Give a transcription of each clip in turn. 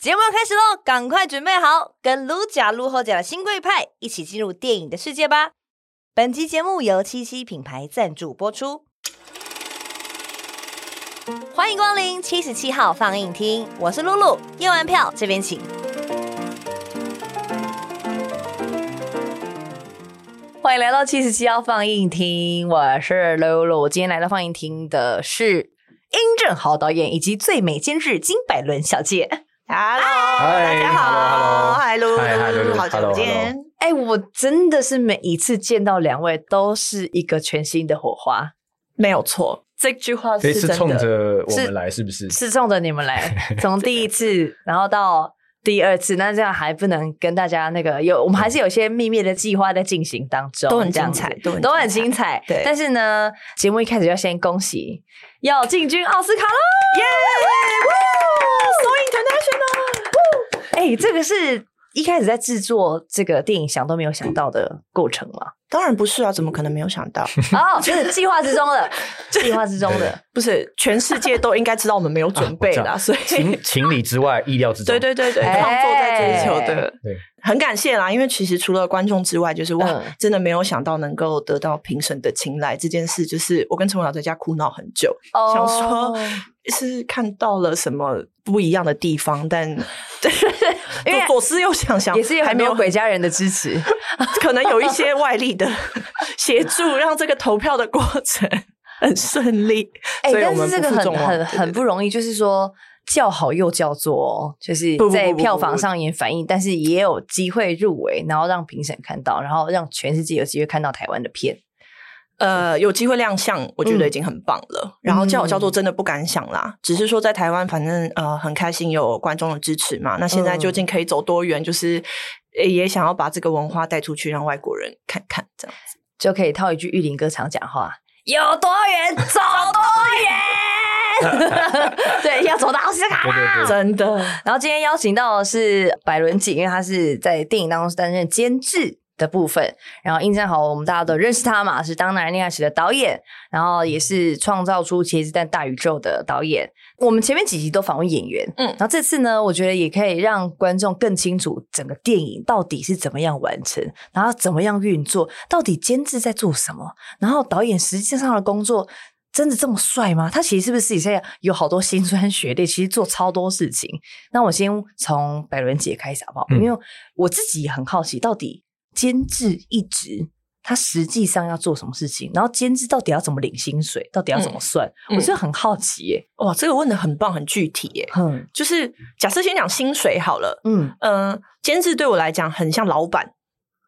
节目要开始喽，赶快准备好，跟卢假卢后甲的新贵派一起进入电影的世界吧。本集节目由七七品牌赞助播出。欢迎光临七十七号放映厅，我是露露，验完票这边请。欢迎来到七十七号放映厅，我是露露。今天来到放映厅的是殷正豪导演以及最美监制金百伦小姐。Hello，大家好，，Hello，Hello，Hello，好久不见。哎，我真的是每一次见到两位都是一个全新的火花，没有错，这句话是。是冲着我们来，是不是？是，冲着你们来，从第一次，然后到第二次，那这样还不能跟大家那个有，我们还是有些秘密的计划在进行当中，都很精彩，都很都很精彩。对，但是呢，节目一开始要先恭喜要进军奥斯卡喽，耶！哎、欸，这个是一开始在制作这个电影想都没有想到的过程吗？当然不是啊，怎么可能没有想到？哦，就是计划之中的，计划之中的，不是全世界都应该知道我们没有准备啦，啊、所以情情理之外，意料之中。对对对对，创作在追求的，对，很感谢啦，因为其实除了观众之外，就是哇，嗯、真的没有想到能够得到评审的青睐这件事，就是我跟陈文老在家哭闹很久，哦、想说是看到了什么不一样的地方，但。对因为左思右想想，也是还没有鬼家人的支持，可能有一些外力的协助，让这个投票的过程很顺利。哎、欸，但是这个很很很不容易，就是说叫好又叫座，就是在票房上也反映，但是也有机会入围，然后让评审看到，然后让全世界有机会看到台湾的片。呃，有机会亮相，我觉得已经很棒了。嗯、然后叫我叫做真的不敢想啦，嗯、只是说在台湾，反正呃很开心有观众的支持嘛。那现在究竟可以走多远？就是也想要把这个文化带出去，让外国人看看，这样子就可以套一句玉林哥常讲话：有多远走多远。对，要走到奥斯卡啦，真的。然后今天邀请到的是百伦姐，因为他是在电影当中担任监制。的部分，然后殷正豪，我们大家都认识他嘛，是《当男人恋爱时》的导演，然后也是创造出《茄子蛋大宇宙》的导演。我们前面几集都访问演员，嗯，然后这次呢，我觉得也可以让观众更清楚整个电影到底是怎么样完成，然后怎么样运作，到底监制在做什么，然后导演实际上的工作真的这么帅吗？他其实是不是私底下有好多辛酸血泪，其实做超多事情。那我先从百伦姐开始好不好？嗯、因为我自己也很好奇，到底。监制一职，他实际上要做什么事情？然后监制到底要怎么领薪水？到底要怎么算？嗯、我觉得很好奇耶。哇，这个问的很棒，很具体耶。嗯，就是假设先讲薪水好了。嗯嗯，呃、监制对我来讲很像老板，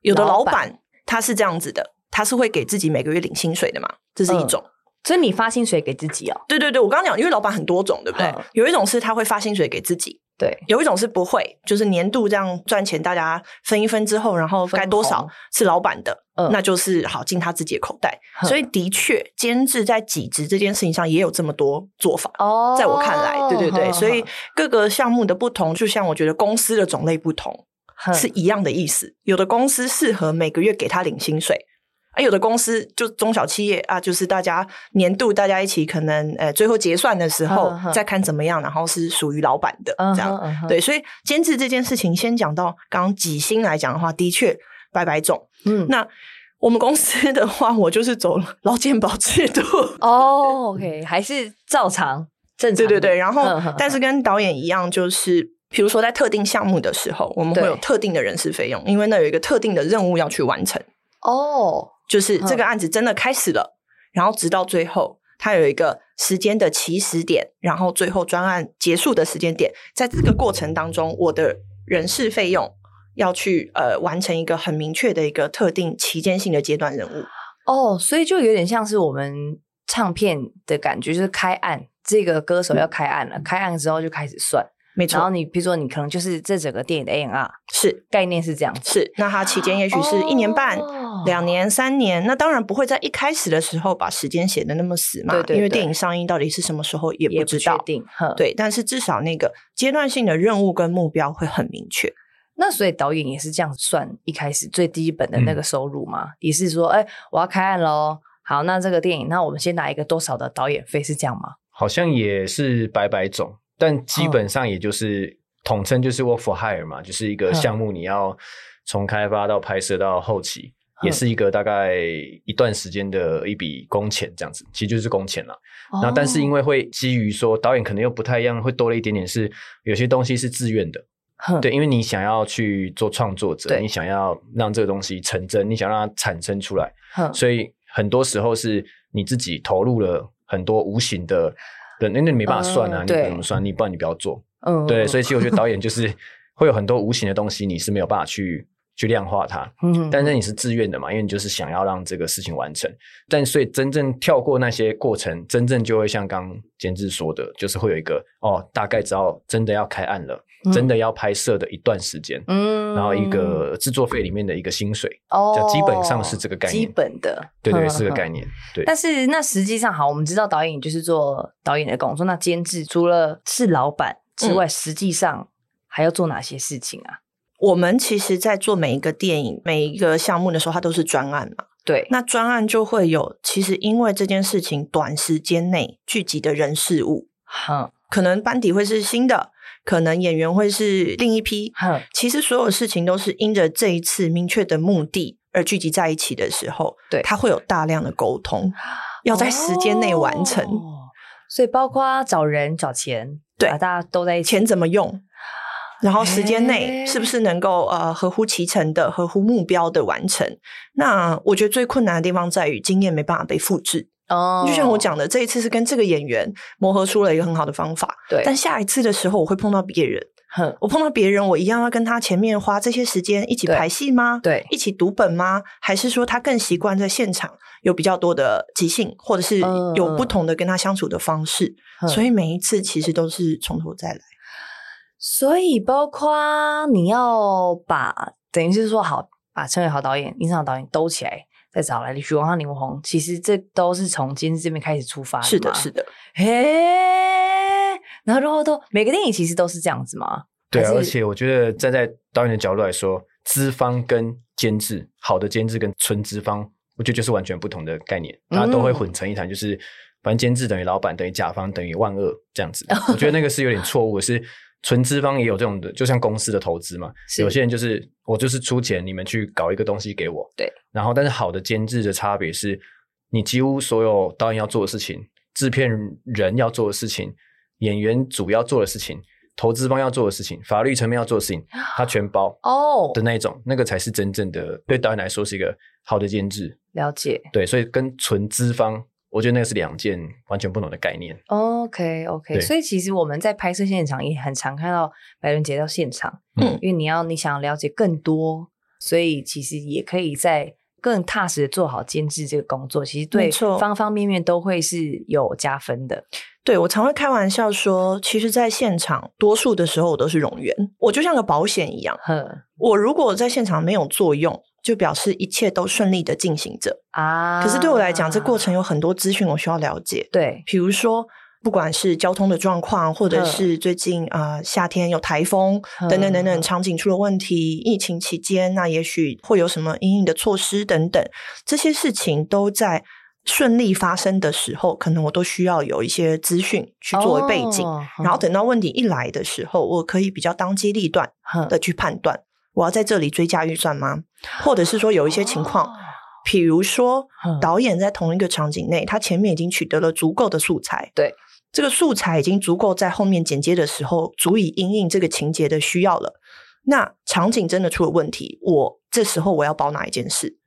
有的老板他是这样子的，他是会给自己每个月领薪水的嘛，这是一种。嗯、所以你发薪水给自己哦？对对对，我刚刚讲，因为老板很多种，对不对？嗯、有一种是他会发薪水给自己。对，有一种是不会，就是年度这样赚钱，大家分一分之后，然后该多少是老板的，嗯，那就是好进他自己的口袋。嗯、所以的确，监制在几职这件事情上也有这么多做法。哦，在我看来，对对对，嗯、所以各个项目的不同，就像我觉得公司的种类不同，嗯、是一样的意思。有的公司适合每个月给他领薪水。啊，有的公司就中小企业啊，就是大家年度大家一起可能呃最后结算的时候再看怎么样，然后是属于老板的这样。对，所以监制这件事情，先讲到刚刚给薪来讲的话，的确百百种。嗯，那我们公司的话，我就是走劳健保制度。哦，OK，还是照常正常。对对对，然后但是跟导演一样，就是比如说在特定项目的时候，我们会有特定的人事费用，因为那有一个特定的任务要去完成。哦。就是这个案子真的开始了，嗯、然后直到最后，它有一个时间的起始点，然后最后专案结束的时间点，在这个过程当中，我的人事费用要去呃完成一个很明确的一个特定期间性的阶段任务。哦，所以就有点像是我们唱片的感觉，就是开案，这个歌手要开案了，嗯、开案之后就开始算。没错，然后你比如说，你可能就是这整个电影的 A N R 是。概念是这样，是。那它期间。也许是一年半、哦、两年、三年，那当然不会在一开始的时候把时间写的那么死嘛，对对对，因为电影上映到底是什么时候也不知道，定对，但是至少那个阶段性的任务跟目标会很明确。那所以导演也是这样算一开始最低本的那个收入吗？也、嗯、是说，哎，我要开案喽，好，那这个电影，那我们先拿一个多少的导演费是这样吗？好像也是百百种。但基本上也就是统称就是 work for hire 嘛，就是一个项目，你要从开发到拍摄到后期，嗯、也是一个大概一段时间的一笔工钱这样子，其实就是工钱了。那、哦、但是因为会基于说导演可能又不太一样，会多了一点点是有些东西是自愿的，嗯、对，因为你想要去做创作者，你想要让这个东西成真，你想让它产生出来，嗯、所以很多时候是你自己投入了很多无形的。对，那那你没办法算啊，嗯、你怎么算？你不然你不要做。嗯，对，所以其实我觉得导演就是会有很多无形的东西，你是没有办法去去量化它。嗯，但是你是自愿的嘛，因为你就是想要让这个事情完成。但所以真正跳过那些过程，真正就会像刚监制说的，就是会有一个哦，大概知道真的要开案了。真的要拍摄的一段时间，嗯，然后一个制作费里面的一个薪水，哦，就基本上是这个概念，基本的，对对，是个概念，对。但是那实际上好，我们知道导演就是做导演的工作，那监制除了是老板之外，实际上还要做哪些事情啊？我们其实，在做每一个电影、每一个项目的时候，它都是专案嘛，对。那专案就会有，其实因为这件事情短时间内聚集的人事物，哈，可能班底会是新的。可能演员会是另一批，嗯，其实所有事情都是因着这一次明确的目的而聚集在一起的时候，对，它会有大量的沟通，要在时间内完成，哦，所以包括找人、找钱，对，大家都在一起，钱怎么用，然后时间内是不是能够呃合乎其成的、合乎目标的完成？那我觉得最困难的地方在于经验没办法被复制。哦，就像我讲的，这一次是跟这个演员磨合出了一个很好的方法。对，但下一次的时候，我会碰到别人。哼，我碰到别人，我一样要跟他前面花这些时间一起排戏吗？对，一起读本吗？还是说他更习惯在现场有比较多的即兴，或者是有不同的跟他相处的方式？嗯，所以每一次其实都是从头再来。所以包括你要把，等于是说好，把陈伟豪导演、殷尚导演兜起来。再找来许光汉、林文宏，其实这都是从监制这边开始出发的。是的，是的。嘿，然后然后都每个电影其实都是这样子吗？对啊，而且我觉得站在导演的角度来说，资方跟监制，好的监制跟纯资方，我觉得就是完全不同的概念，大家都会混成一谈，就是反正监制等于老板等于甲方等于万恶这样子。我觉得那个是有点错误，是。纯资方也有这种的，就像公司的投资嘛。有些人就是我就是出钱，你们去搞一个东西给我。对。然后，但是好的监制的差别是，你几乎所有导演要做的事情、制片人要做的事情、演员主要做的事情、投资方要做的事情、法律层面要做的事情，他全包哦的那种，那个才是真正的对导演来说是一个好的监制。了解。对，所以跟纯资方。我觉得那个是两件完全不同的概念。OK OK，所以其实我们在拍摄现场也很常看到白伦杰到现场，嗯，因为你要你想要了解更多，所以其实也可以在更踏实的做好监制这个工作。其实对方方面面都会是有加分的。对，我常会开玩笑说，其实，在现场多数的时候我都是冗员，我就像个保险一样。呵，我如果在现场没有作用。就表示一切都顺利的进行着啊！可是对我来讲，这过程有很多资讯我需要了解。对，比如说，不管是交通的状况，或者是最近啊、呃、夏天有台风等等等等，场景出了问题，疫情期间，那也许会有什么阴影的措施等等，这些事情都在顺利发生的时候，可能我都需要有一些资讯去作为背景，哦、然后等到问题一来的时候，我可以比较当机立断的去判断。我要在这里追加预算吗？或者是说有一些情况，比如说导演在同一个场景内，他前面已经取得了足够的素材，对，这个素材已经足够在后面剪接的时候足以应应这个情节的需要了。那场景真的出了问题，我这时候我要保哪一件事？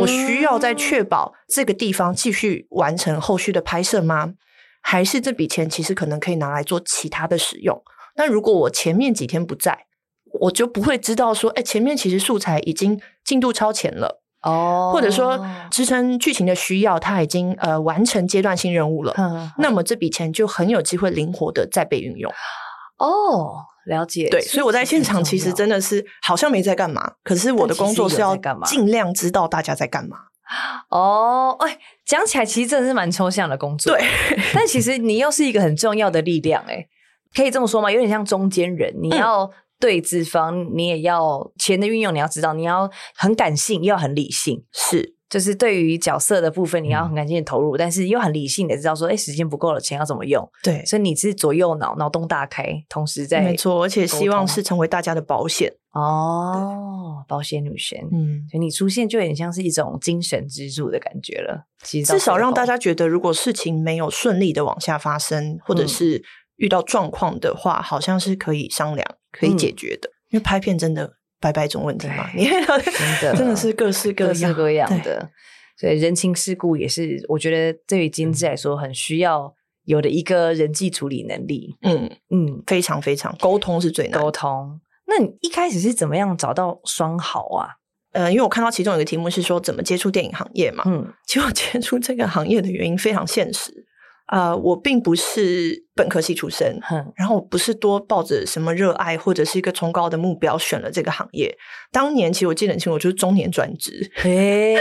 我需要在确保这个地方继续完成后续的拍摄吗？还是这笔钱其实可能可以拿来做其他的使用？那如果我前面几天不在，我就不会知道说，哎，前面其实素材已经进度超前了哦，或者说支撑剧情的需要，它已经呃完成阶段性任务了，嗯、那么这笔钱就很有机会灵活的再被运用。哦，了解。对，所以我在现场其实真的是好像没在干嘛，可是我的工作是要尽量知道大家在干嘛。哦，哎，讲起来其实真的是蛮抽象的工作，对，但其实你又是一个很重要的力量，哎，可以这么说吗？有点像中间人，你要、嗯。对资方，你也要钱的运用，你要知道，你要很感性，又要很理性，是。就是对于角色的部分，你要很感性的投入，嗯、但是又很理性的知道说，哎，时间不够了，钱要怎么用？对，所以你是左右脑，脑洞大开，同时在没错，而且希望是成为大家的保险。哦，保险女神，嗯，所以你出现就有点像是一种精神支柱的感觉了。其实至少让大家觉得，如果事情没有顺利的往下发生，或者是遇到状况的话，好像是可以商量、可以解决的。嗯、因为拍片真的。百百种问题嘛，你真的 真的是各式各样各式各样的，所以人情世故也是我觉得对于金枝来说很需要有的一个人际处理能力。嗯嗯，非常非常沟通是最难沟通。那你一开始是怎么样找到双好啊？呃，因为我看到其中有一个题目是说怎么接触电影行业嘛，嗯，其实我接触这个行业的原因非常现实。啊、呃，我并不是本科系出身，嗯、然后我不是多抱着什么热爱或者是一个崇高的目标选了这个行业。当年其实我记得很清楚，我就是中年转职。嘿，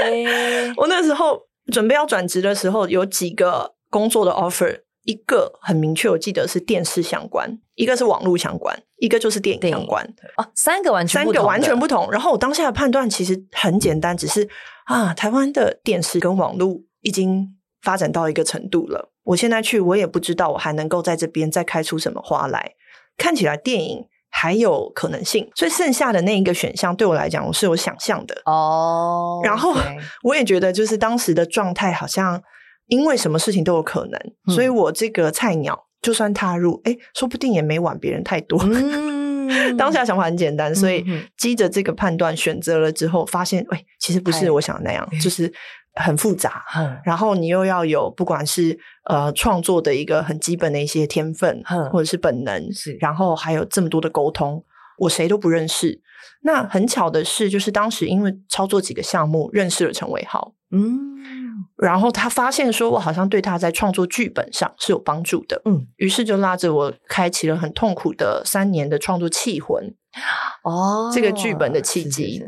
我那时候准备要转职的时候，有几个工作的 offer，一个很明确，我记得是电视相关，一个是网络相关，一个就是电影相关。哦，三个完全三个完全不同。然后我当下的判断其实很简单，只是啊，台湾的电视跟网络已经发展到一个程度了。我现在去，我也不知道我还能够在这边再开出什么花来。看起来电影还有可能性，所以剩下的那一个选项对我来讲，我是有想象的哦。Oh, 然后 我也觉得，就是当时的状态好像因为什么事情都有可能，嗯、所以我这个菜鸟就算踏入，哎，说不定也没晚别人太多。嗯、当下想法很简单，所以基着这个判断选择了之后，发现，哎，其实不是我想的那样，哎、就是。很复杂，嗯、然后你又要有不管是呃创作的一个很基本的一些天分，嗯、或者是本能，是，然后还有这么多的沟通，我谁都不认识。那很巧的是，就是当时因为操作几个项目认识了陈伟豪，嗯，然后他发现说我好像对他在创作剧本上是有帮助的，嗯，于是就拉着我开启了很痛苦的三年的创作气魂，哦，这个剧本的契机，是是是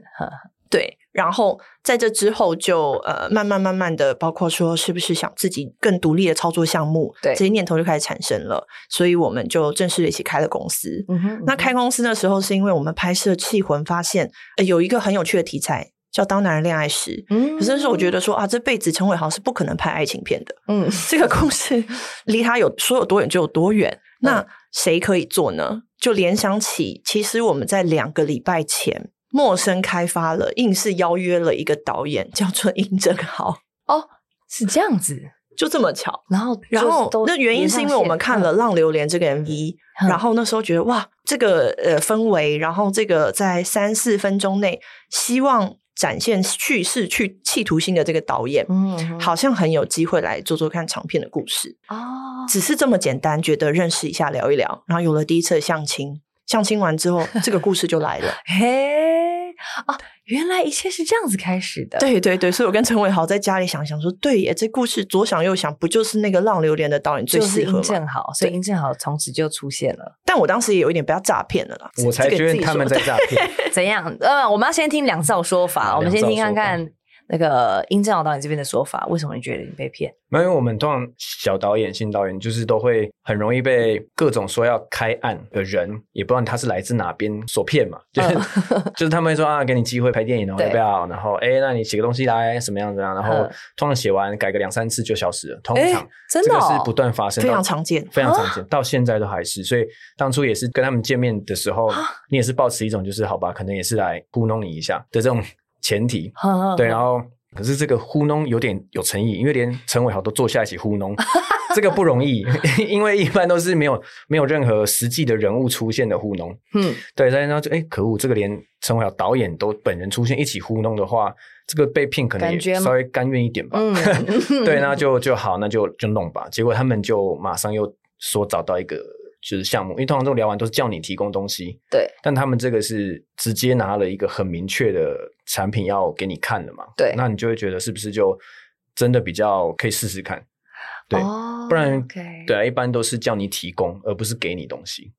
对。然后在这之后就呃慢慢慢慢的，包括说是不是想自己更独立的操作项目，对，这些念头就开始产生了。所以我们就正式一起开了公司。嗯哼，嗯哼。那开公司的时候是因为我们拍摄《气魂》，发现有一个很有趣的题材叫《当男人恋爱时》。嗯，可是那时候我觉得说啊，这辈子陈伟豪是不可能拍爱情片的。嗯，这个故事 离他有说有多远就有多远。那谁可以做呢？就联想起，其实我们在两个礼拜前。陌生开发了，硬是邀约了一个导演，叫做殷正豪。哦，是这样子，就这么巧。然后，然后那原因是因为我们看了《浪流连》这个 MV，、嗯、然后那时候觉得哇，这个呃氛围，然后这个在三四分钟内希望展现叙事、去企图心的这个导演，嗯，好像很有机会来做做看长片的故事。哦，只是这么简单，觉得认识一下，聊一聊，然后有了第一次的相亲。相亲完之后，这个故事就来了。嘿，哦，原来一切是这样子开始的。对对对，所以我跟陈伟豪在家里想想说，对耶，这故事左想右想，不就是那个《浪流连》的导演最适合吗？殷正好，所以殷正豪从此就出现了。但我当时也有一点被他诈骗了啦。我才觉得他们在诈骗。怎样？呃，我们要先听两造说法，我们先听看看。那个殷正豪导演这边的说法，为什么你觉得你被骗？没有，因为我们通常小导演、新导演就是都会很容易被各种说要开案的人，也不知道他是来自哪边所骗嘛。就是、嗯、就是他们会说啊，给你机会拍电影哦，要不要？然后哎，那你写个东西来，什么样子啊？然后通常写完改个两三次就消失了。通常真的这个是不断发生，非常常见，非常常见，到现在都还是。所以当初也是跟他们见面的时候，你也是抱持一种就是好吧，可能也是来糊弄你一下的这种。前提，对，然后可是这个糊弄有点有诚意，因为连陈伟豪都坐下一起糊弄，这个不容易，因为一般都是没有没有任何实际的人物出现的糊弄。嗯，对，然后就哎，可恶，这个连陈伟豪导演都本人出现一起糊弄的话，这个被骗可能也稍微甘愿一点吧。嗯、对，那就就好，那就就弄吧。结果他们就马上又说找到一个。就是项目，因为通常都聊完都是叫你提供东西，对。但他们这个是直接拿了一个很明确的产品要给你看的嘛，对。那你就会觉得是不是就真的比较可以试试看，对。Oh, 不然.对啊，一般都是叫你提供，而不是给你东西。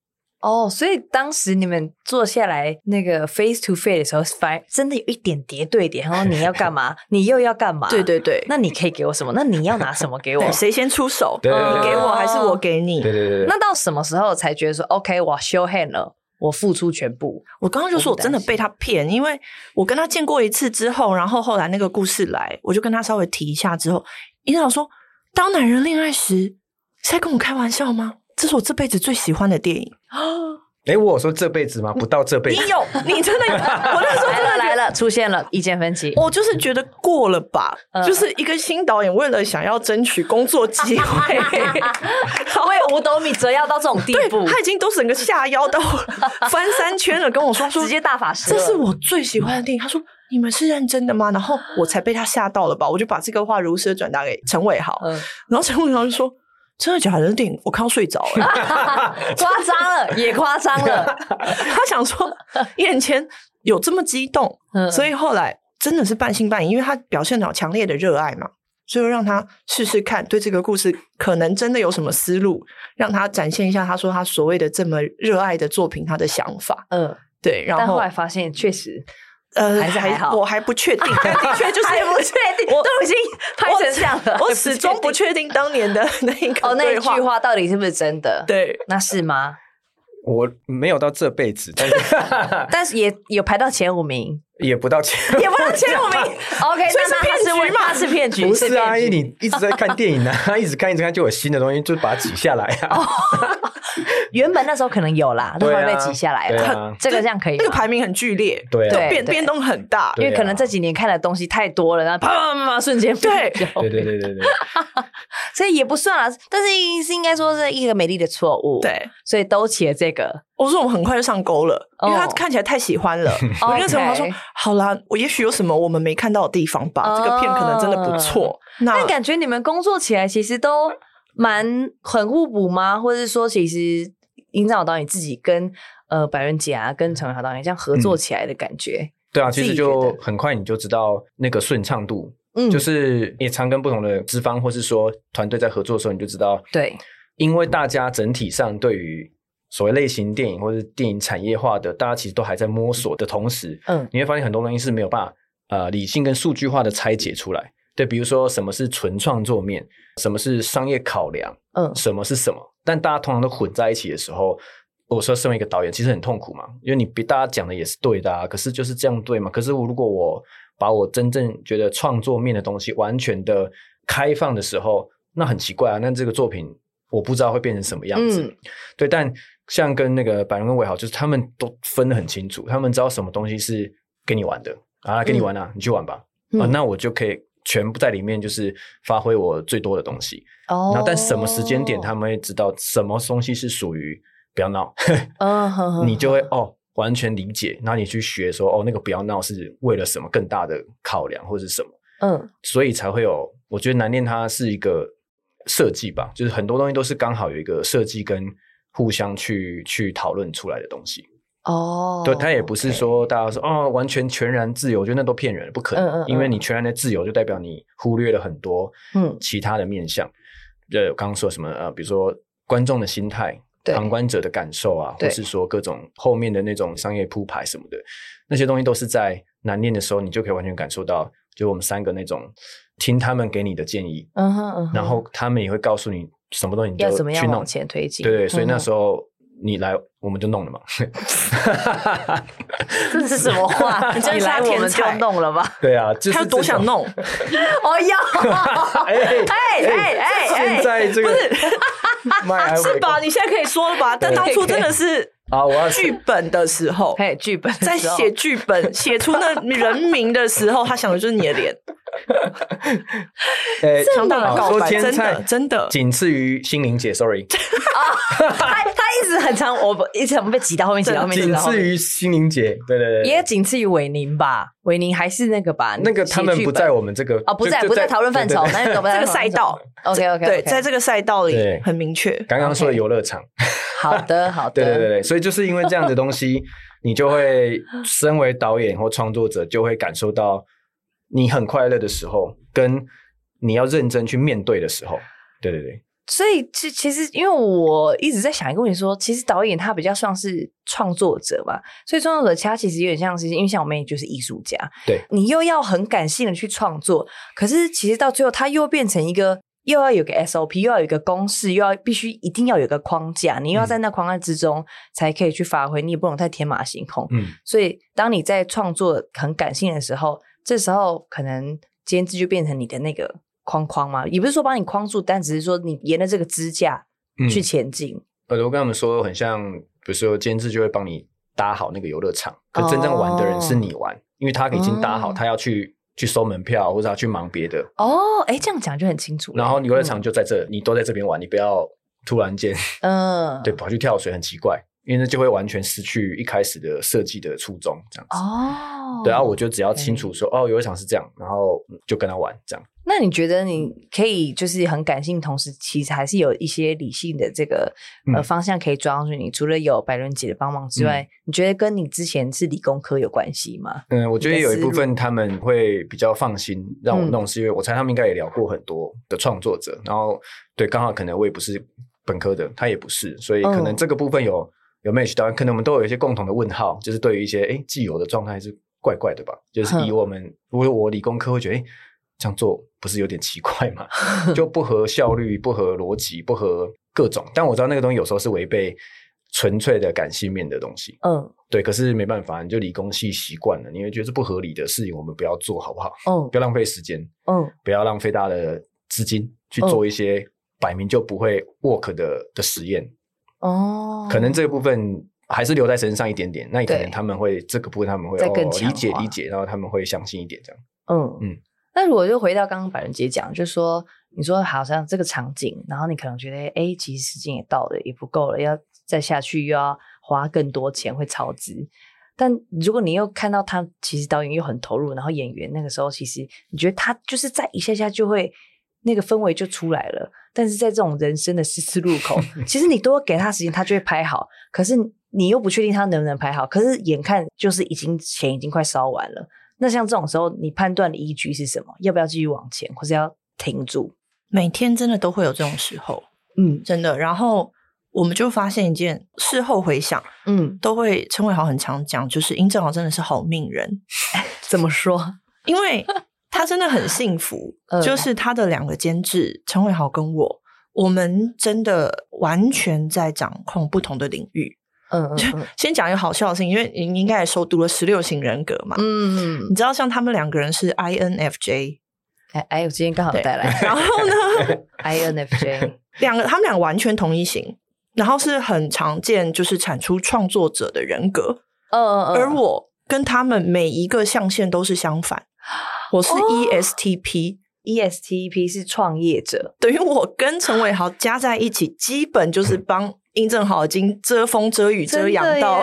哦，所以当时你们坐下来那个 face to face 的时候，反真的有一点叠对点。然后你要干嘛？你又要干嘛？对对对。那你可以给我什么？那你要拿什么给我？谁先出手？对，你给我还是我给你？对对对。那到什么时候才觉得说 OK，我 show hand 了？我付出全部。我刚刚就说我真的被他骗，因为我跟他见过一次之后，然后后来那个故事来，我就跟他稍微提一下之后，营长说：“当男人恋爱时，是在跟我开玩笑吗？这是我这辈子最喜欢的电影啊。”哎，我有说这辈子吗？不到这辈子。你有，你真的有。我那时候真的来了，出现了意见分歧。我就是觉得过了吧，就是一个新导演为了想要争取工作机会，为五斗米折腰到这种地步，他已经都整个下腰到 翻三圈了，跟我说说直接大法师，这是我最喜欢的电影。他说你们是认真的吗？然后我才被他吓到了吧？我就把这个话如实的转达给陈伟豪，然后陈伟豪就说。真的假的？电影我看到睡着了，夸张了，也夸张了。他想说眼前有这么激动，嗯、所以后来真的是半信半疑，因为他表现了强烈的热爱嘛，所以让他试试看，对这个故事可能真的有什么思路，让他展现一下。他说他所谓的这么热爱的作品，他的想法。嗯，对。然后，但后来发现确实。呃，还是还好，我还不确定，的确就是还不确定，我都已经拍成这样了，我始终不确定当年的那一个哦，那一句话到底是不是真的？对，那是吗？我没有到这辈子，但是 但是也有排到前五名，也不到前，也不到前五名。OK，这是骗局吗？是骗局？不是啊，因为你一直在看电影啊，一直看一直看，就有新的东西，就把它挤下来啊。原本那时候可能有啦，都会被挤下来了。这个这样可以，那个排名很剧烈，对，变变动很大，因为可能这几年看的东西太多了，然后啪啪啪啪瞬间对，对对对对对，所以也不算啦，但是是应该说是一个美丽的错误，对，所以都起了这个。我说我们很快就上钩了，因为他看起来太喜欢了。我跟陈华说，好啦，我也许有什么我们没看到的地方吧，这个片可能真的不错。那感觉你们工作起来其实都蛮很互补吗？或者是说，其实？营造导演自己跟呃百伦姐啊，跟陈伟豪导演这样合作起来的感觉，嗯、对啊，其实就很快你就知道那个顺畅度，嗯，就是也常跟不同的资方或是说团队在合作的时候，你就知道，对，因为大家整体上对于所谓类型电影或是电影产业化的，大家其实都还在摸索的同时，嗯，你会发现很多东西是没有办法呃理性跟数据化的拆解出来，对，比如说什么是纯创作面，什么是商业考量，嗯，什么是什么。但大家通常都混在一起的时候，我说身为一个导演，其实很痛苦嘛，因为你比大家讲的也是对的啊，可是就是这样对嘛？可是我如果我把我真正觉得创作面的东西完全的开放的时候，那很奇怪啊，那这个作品我不知道会变成什么样子。嗯、对，但像跟那个百伦跟伟豪，就是他们都分得很清楚，他们知道什么东西是跟你玩的啊，跟你玩啊，嗯、你去玩吧，嗯、啊，那我就可以。全部在里面，就是发挥我最多的东西。哦，oh. 然后但什么时间点他们会知道什么东西是属于不要闹，你就会哦完全理解。然后你去学说哦那个不要闹是为了什么更大的考量或者是什么？嗯，所以才会有。我觉得难念它是一个设计吧，就是很多东西都是刚好有一个设计跟互相去去讨论出来的东西。哦，oh, 对，他也不是说大家说.哦，完全全然自由，我觉得那都骗人，不可能，嗯嗯嗯，因为你全然的自由，就代表你忽略了很多嗯其他的面向。呃、嗯，刚刚说什么呃，比如说观众的心态、旁观者的感受啊，或是说各种后面的那种商业铺排什么的，那些东西都是在难念的时候，你就可以完全感受到，就我们三个那种听他们给你的建议，嗯哼嗯哼，然后他们也会告诉你什么东西你就去弄，要怎么样往前推进，对对，所以那时候。嗯你来，我们就弄了嘛。这是什么话？你真是来，我们就弄了吧？对啊，他多想弄。哦要，哎哎哎哎，现在这个不是，是吧？你现在可以说了吧？但当初真的是啊，我要剧本的时候，嘿，剧本在写剧本，写出那人名的时候，他想的就是你的脸。呃，强大的告白，真的真的仅次于心灵姐，sorry。他 他一直很长，我一直很被挤到后面，挤到后面。仅次于心灵姐，对对对，也仅次于韦宁吧？韦宁还是那个吧？那个他们不在我们这个哦，不在不在讨论范畴，那个不在这个赛道。OK OK，对，在这个赛道里很明确。刚刚说的游乐场，好的 好的，对对对对，所以就是因为这样的东西，你就会身为导演或创作者，就会感受到。你很快乐的时候，跟你要认真去面对的时候，对对对。所以其其实，因为我一直在想一个问题，说，其实导演他比较像是创作者嘛，所以创作者他其实有点像是，因为像我妹就是艺术家，对，你又要很感性的去创作，可是其实到最后他又变成一个又要有个 SOP，又要有一个公式，又要必须一定要有个框架，你又要在那框架之中才可以去发挥，你也不能太天马行空。嗯，所以当你在创作很感性的时候，这时候可能监制就变成你的那个框框嘛，也不是说把你框住，但只是说你沿着这个支架去前进。呃、嗯，我跟他们说很像，比如说监制就会帮你搭好那个游乐场，可真正玩的人是你玩，哦、因为他已经搭好，嗯、他要去。去收门票，或者要去忙别的哦。哎，这样讲就很清楚。然后游乐场就在这，嗯、你都在这边玩，你不要突然间，嗯，对，跑去跳水很奇怪，因为那就会完全失去一开始的设计的初衷，这样子。哦，对啊，我就只要清楚说，哦，有一场是这样，然后就跟他玩这样。那你觉得你可以就是很感性，同时其实还是有一些理性的这个呃方向可以抓上去。你除了有百伦姐的帮忙之外，嗯、你觉得跟你之前是理工科有关系吗？嗯，我觉得有一部分他们会比较放心让我弄，是因为我猜他们应该也聊过很多的创作者，然后对，刚好可能我也不是本科的，他也不是，所以可能这个部分有有 match 到，可能我们都有一些共同的问号，就是对于一些诶既有的状态是怪怪的吧，就是以我们如果我理工科会觉得诶这样做不是有点奇怪吗？就不合效率、不合逻辑、不合各种。但我知道那个东西有时候是违背纯粹的感性面的东西。嗯，对。可是没办法，你就理工系习惯了，你会觉得是不合理的事情，我们不要做好不好？嗯，不要浪费时间。嗯，不要浪费大的资金去做一些摆明就不会 work 的的实验。哦，可能这个部分还是留在身上一点点。那可能他们会这个部分他们会哦理解理解，然后他们会相信一点这样。嗯嗯。那如果就回到刚刚百人姐讲，就是说你说好像这个场景，然后你可能觉得，哎，其实时间也到了，也不够了，要再下去又要花更多钱，会超支。但如果你又看到他，其实导演又很投入，然后演员那个时候，其实你觉得他就是在一下下就会那个氛围就出来了。但是在这种人生的十字路口，其实你多给他时间，他就会拍好。可是你又不确定他能不能拍好。可是眼看就是已经钱已经快烧完了。那像这种时候，你判断的依据是什么？要不要继续往前，或是要停住？每天真的都会有这种时候，嗯，真的。然后我们就发现一件，事后回想，嗯，都会陈伟豪很常讲，就是殷正豪真的是好命人。怎么说？因为他真的很幸福，就是他的两个监制陈伟豪跟我，我们真的完全在掌控不同的领域。嗯，嗯，嗯，先讲一个好笑的事情，因为你应该也熟读了十六型人格嘛。嗯，你知道像他们两个人是 INFJ，哎哎，我今天刚好带来。然后呢，INFJ 两个，他们俩完全同一型，然后是很常见，就是产出创作者的人格。嗯嗯嗯。而我跟他们每一个象限都是相反，我是 ESTP，ESTP 是创业者，等于我跟陈伟豪加在一起，基本就是帮。殷正豪已经遮风遮雨遮阳到，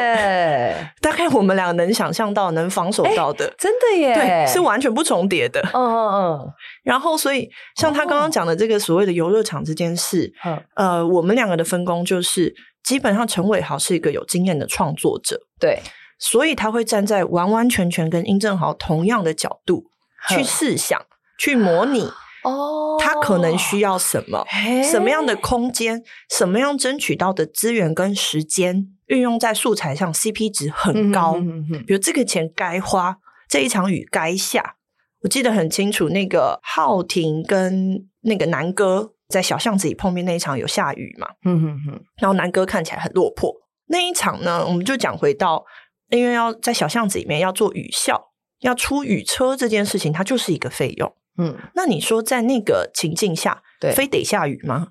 大概我们俩能想象到、能防守到的，真的耶，对，是完全不重叠的。嗯嗯嗯。然后，所以像他刚刚讲的这个所谓的游乐场这件事，嗯。呃，我们两个的分工就是，基本上陈伟豪是一个有经验的创作者，对，所以他会站在完完全全跟殷正豪同样的角度去 试想、去模拟。哦，他可能需要什么？什么样的空间？什么样争取到的资源跟时间运用在素材上，CP 值很高。嗯、哼哼比如这个钱该花，这一场雨该下。我记得很清楚，那个浩廷跟那个南哥在小巷子里碰面那一场有下雨嘛？嗯哼哼。然后南哥看起来很落魄。那一场呢，我们就讲回到，因为要在小巷子里面要做雨校，要出雨车这件事情，它就是一个费用。嗯，那你说在那个情境下，对，非得下雨吗？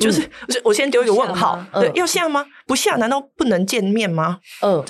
就是，我我先丢一个问号，对，要下吗？不下，难道不能见面吗？嗯，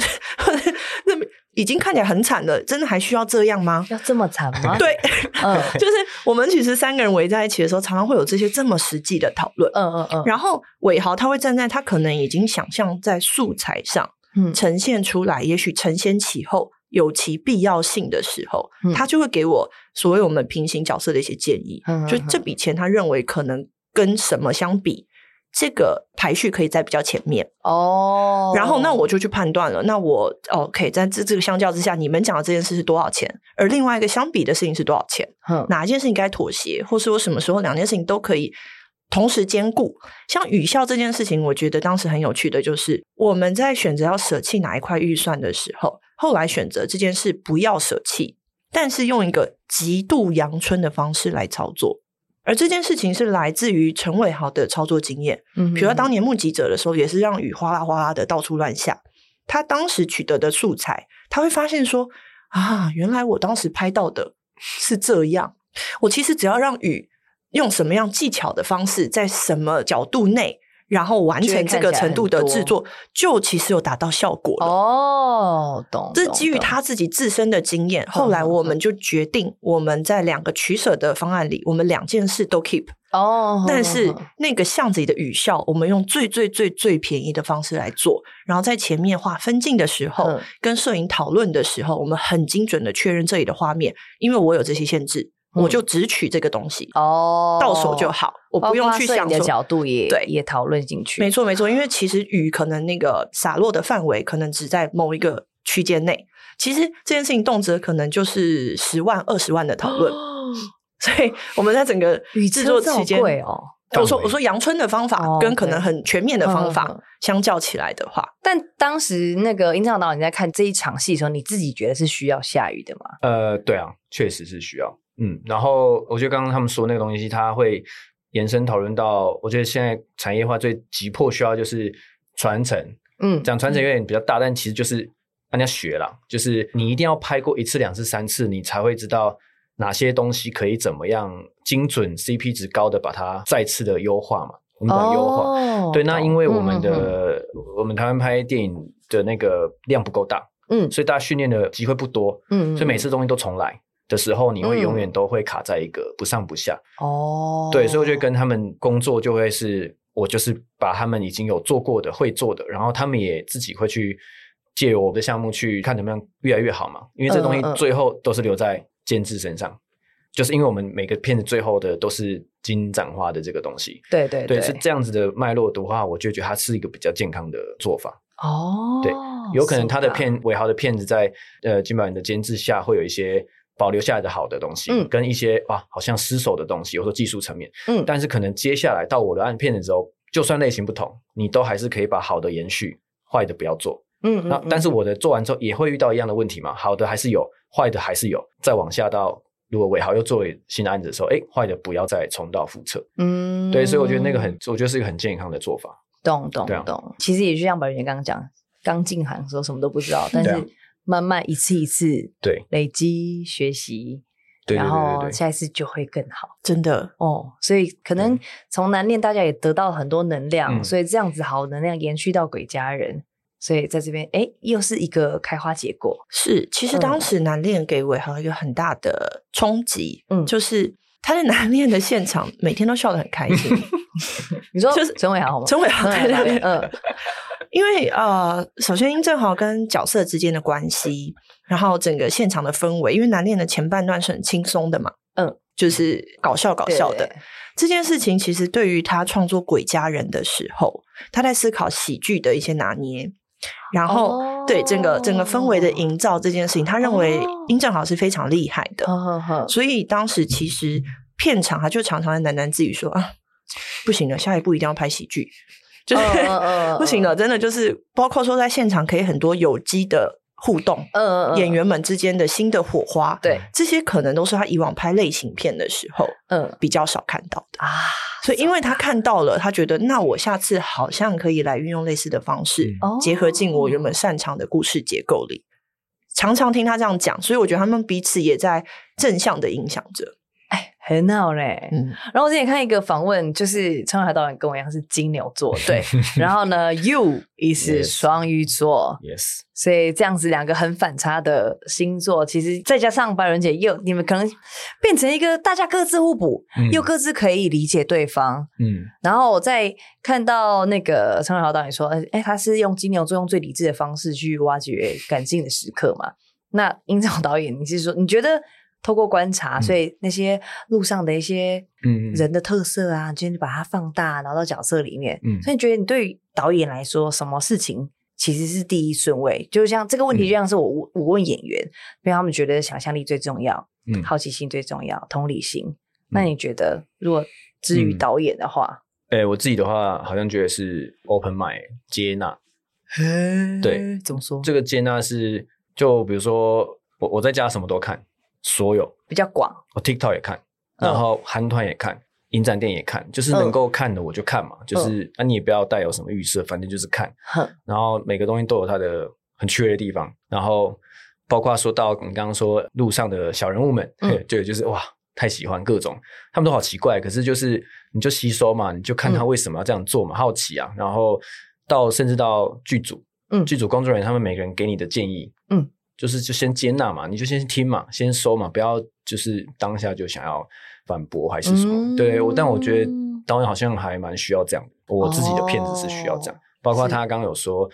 那已经看起来很惨了，真的还需要这样吗？要这么惨吗？对，嗯，就是我们其实三个人围在一起的时候，常常会有这些这么实际的讨论。嗯嗯嗯。然后伟豪他会站在他可能已经想象在素材上，嗯，呈现出来，也许承先启后。有其必要性的时候，嗯、他就会给我所谓我们平行角色的一些建议。嗯、就这笔钱，他认为可能跟什么相比，这个排序可以在比较前面哦。然后，那我就去判断了。那我 OK，在这这个相较之下，你们讲的这件事是多少钱？而另外一个相比的事情是多少钱？嗯、哪一件事情该妥协，或是我什么时候两件事情都可以同时兼顾？像语校这件事情，我觉得当时很有趣的就是我们在选择要舍弃哪一块预算的时候。后来选择这件事不要舍弃，但是用一个极度阳春的方式来操作。而这件事情是来自于陈伟豪的操作经验。嗯，比如说当年目击者的时候，也是让雨哗啦哗啦的到处乱下。他当时取得的素材，他会发现说啊，原来我当时拍到的是这样。我其实只要让雨用什么样技巧的方式，在什么角度内。然后完成这个程度的制作，就其实有达到效果了。哦，懂。这是基于他自己自身的经验。后来我们就决定，我们在两个取舍的方案里，我们两件事都 keep。哦。但是那个巷子里的雨效，我们用最最最最便宜的方式来做。然后在前面画分镜的时候，跟摄影讨论的时候，我们很精准的确认这里的画面，因为我有这些限制。我就只取这个东西哦，到手就好，我不用去想的角度也对，也讨论进去。没错没错，因为其实雨可能那个洒落的范围可能只在某一个区间内，其实这件事情动辄可能就是十万二十万的讨论，所以我们在整个雨制作期间哦，我说我说阳春的方法跟可能很全面的方法相较起来的话，但当时那个殷正豪导演在看这一场戏的时候，你自己觉得是需要下雨的吗？呃，对啊，确实是需要。嗯，然后我觉得刚刚他们说那个东西，它会延伸讨论到，我觉得现在产业化最急迫需要就是传承。嗯，讲传承有点比较大，但其实就是大家学啦，就是你一定要拍过一次、两次、三次，你才会知道哪些东西可以怎么样精准、CP 值高的把它再次的优化嘛。我们的优化，哦、对，那因为我们的、嗯、我们台湾拍电影的那个量不够大，嗯，所以大家训练的机会不多，嗯，所以每次东西都重来。的时候，你会永远都会卡在一个不上不下哦。对，所以我觉得跟他们工作就会是，我就是把他们已经有做过的、会做的，然后他们也自己会去借我的项目去看怎么样越来越好嘛。因为这东西最后都是留在监制身上，嗯嗯，就是因为我们每个片子最后的都是金盏花的这个东西。对对对，对，是这样子的脉络的话，我就觉得它是一个比较健康的做法哦。对，有可能他的片尾豪的片子在呃金宝园的监制下会有一些。保留下来的好的东西，嗯，跟一些啊好像失手的东西，有时候技术层面，嗯，但是可能接下来到我的案片的时候，就算类型不同，你都还是可以把好的延续，坏的不要做，嗯，那但是我的做完之后也会遇到一样的问题嘛，好的还是有，坏的还是有，再往下到如果尾豪又作为新的案子的时候，哎，坏的不要再重蹈覆辙，嗯，对，所以我觉得那个很，我觉得是一个很健康的做法，懂懂懂，其实也就像白人刚刚讲，刚进行的时候什么都不知道，但是。慢慢一次一次对累积学习，然后下一次就会更好，真的哦。所以可能从难念，大家也得到很多能量，所以这样子好能量延续到鬼家人，所以在这边哎，又是一个开花结果。是，其实当时难念给伟豪一个很大的冲击，嗯，就是他在难念的现场每天都笑得很开心。你说就是陈伟豪吗？陈伟豪在那边，嗯。因为呃，首先殷正豪跟角色之间的关系，然后整个现场的氛围，因为难念的前半段是很轻松的嘛，嗯，就是搞笑搞笑的这件事情，其实对于他创作《鬼家人》的时候，他在思考喜剧的一些拿捏，然后、哦、对整个整个氛围的营造这件事情，他认为殷正豪是非常厉害的，哦、所以当时其实片场他就常常在喃喃自语说啊，不行了，下一步一定要拍喜剧。就是、uh, uh, uh, 不行了，真的就是包括说在现场可以很多有机的互动，嗯嗯嗯，演员们之间的新的火花，对，这些可能都是他以往拍类型片的时候，嗯，比较少看到的啊。所以因为他看到了，他觉得那我下次好像可以来运用类似的方式，嗯、结合进我原本擅长的故事结构里。常常听他这样讲，所以我觉得他们彼此也在正向的影响着。很好嘞，嗯，然后我之前看一个访问，就是陈伟豪导演跟我一样是金牛座，对，然后呢，You 也是双鱼座，Yes，所以这样子两个很反差的星座，其实再加上白人姐又你们可能变成一个大家各自互补，嗯、又各自可以理解对方，嗯，然后我在看到那个陈伟豪导演说，哎，他是用金牛座用最理智的方式去挖掘感性的时刻嘛？那殷正豪导演，你是说你觉得？透过观察，所以那些路上的一些嗯人的特色啊，嗯、今天就把它放大，拿到角色里面。嗯，所以你觉得你对于导演来说，什么事情其实是第一顺位？就像这个问题，就像是我我问演员，嗯、因为他们觉得想象力最重要，嗯，好奇心最重要，同理心。嗯、那你觉得，如果至于导演的话，哎、嗯欸，我自己的话，好像觉得是 open mind 接纳。嘿对，怎么说？这个接纳是，就比如说我我在家什么都看。所有。比较广，我 TikTok 也看，然后韩团也看，影展电影也看，就是能够看的我就看嘛，就是啊，你也不要带有什么预设，反正就是看。然后每个东西都有它的很缺的地方，然后包括说到你刚刚说路上的小人物们，对，就是哇，太喜欢各种，他们都好奇怪，可是就是你就吸收嘛，你就看他为什么要这样做嘛，好奇啊。然后到甚至到剧组，嗯，剧组工作人员他们每个人给你的建议，嗯，就是就先接纳嘛，你就先听嘛，先收嘛，不要就是当下就想要。反驳还是什么？嗯、对我，但我觉得导演好像还蛮需要这样的。我自己的片子是需要这样，哦、包括他刚刚有说，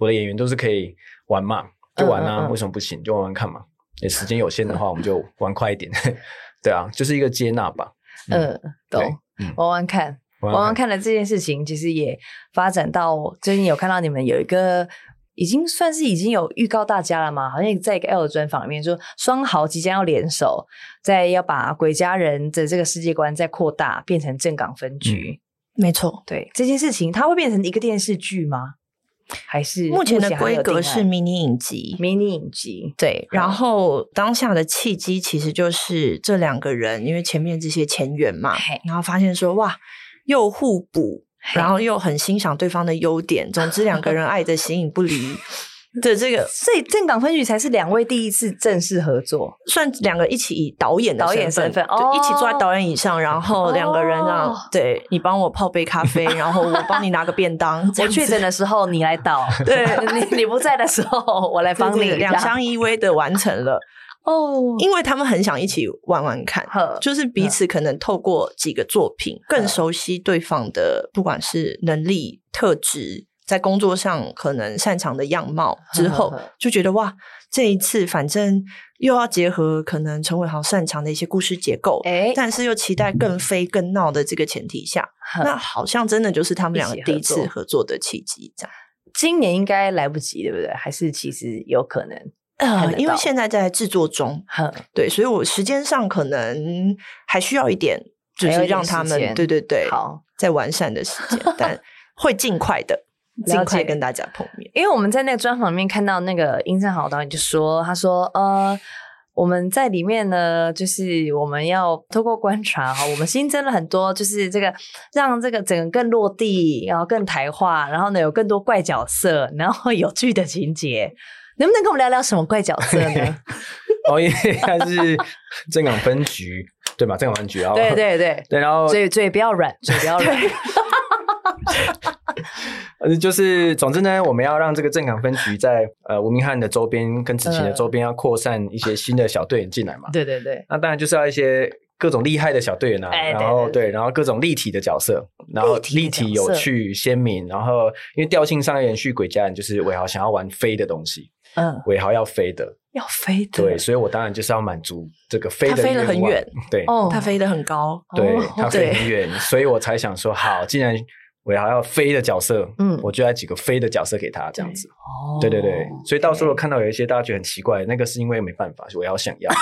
我的演员都是可以玩嘛，就玩啊，嗯嗯嗯为什么不行？就玩玩看嘛。也时间有限的 话，我们就玩快一点。对啊，就是一个接纳吧。嗯，懂。玩玩看，玩玩看的这件事情，其实也发展到最近有看到你们有一个。已经算是已经有预告大家了嘛？好像在一个 L 的专访里面说，双豪即将要联手，在要把鬼家人的这个世界观再扩大，变成正港分局。嗯、没错，对这件事情，它会变成一个电视剧吗？还是目前的规格是迷你影集？迷你影集，对。然后当下的契机其实就是这两个人，因为前面这些前缘嘛，然后发现说哇，又互补。然后又很欣赏对方的优点，总之两个人爱的形影不离 对这个，所以正港分局才是两位第一次正式合作，算两个一起以导演的导演身份，哦，一起坐在导演椅上，然后两个人这样，对，你帮我泡杯咖啡，然后我帮你拿个便当。我确诊的时候你来导，对，你你不在的时候我来帮你，两相依偎的完成了。哦，oh, 因为他们很想一起玩玩看，就是彼此可能透过几个作品更熟悉对方的，不管是能力、特质，在工作上可能擅长的样貌之后，就觉得哇，这一次反正又要结合可能陈伟豪擅长的一些故事结构，诶但是又期待更飞更闹的这个前提下，那好像真的就是他们两个第一次合作的契机，这样。今年应该来不及，对不对？还是其实有可能？呃，因为现在在制作中，呵对，所以我时间上可能还需要一点，就是让他们对对对，好，在完善的时间，但会尽快的，尽快跟大家碰面。因为我们在那个专访里面看到那个殷正豪导演就说，他说，呃，我们在里面呢，就是我们要透过观察哈，我们新增了很多，就是这个让这个整个更落地，然后更台化，然后呢有更多怪角色，然后有趣的情节。能不能跟我们聊聊什么怪角色呢？哦，因为他是正港分局，对吧？正港分局，然后对对对 对，然后嘴嘴不要软，嘴不要软。呃，就是总之呢，我们要让这个正港分局在呃吴明翰的周边跟子晴的周边要扩散一些新的小队员进来嘛。对对对，那当然就是要一些各种厉害的小队员啊，然后对，然后各种立体的角色，然后立体有趣鲜明，然后因为调性上要延续鬼家人，就是伟豪想要玩飞的东西。嗯，伟豪要飞的，要飞的，对，所以我当然就是要满足这个飞的。他飞得很远，对，他飞得很高，对，他飞很远，所以我才想说，好，既然伟豪要飞的角色，嗯，我就来几个飞的角色给他，这样子。哦，对对对，所以到时候看到有一些大家觉得很奇怪，那个是因为没办法，我要想要。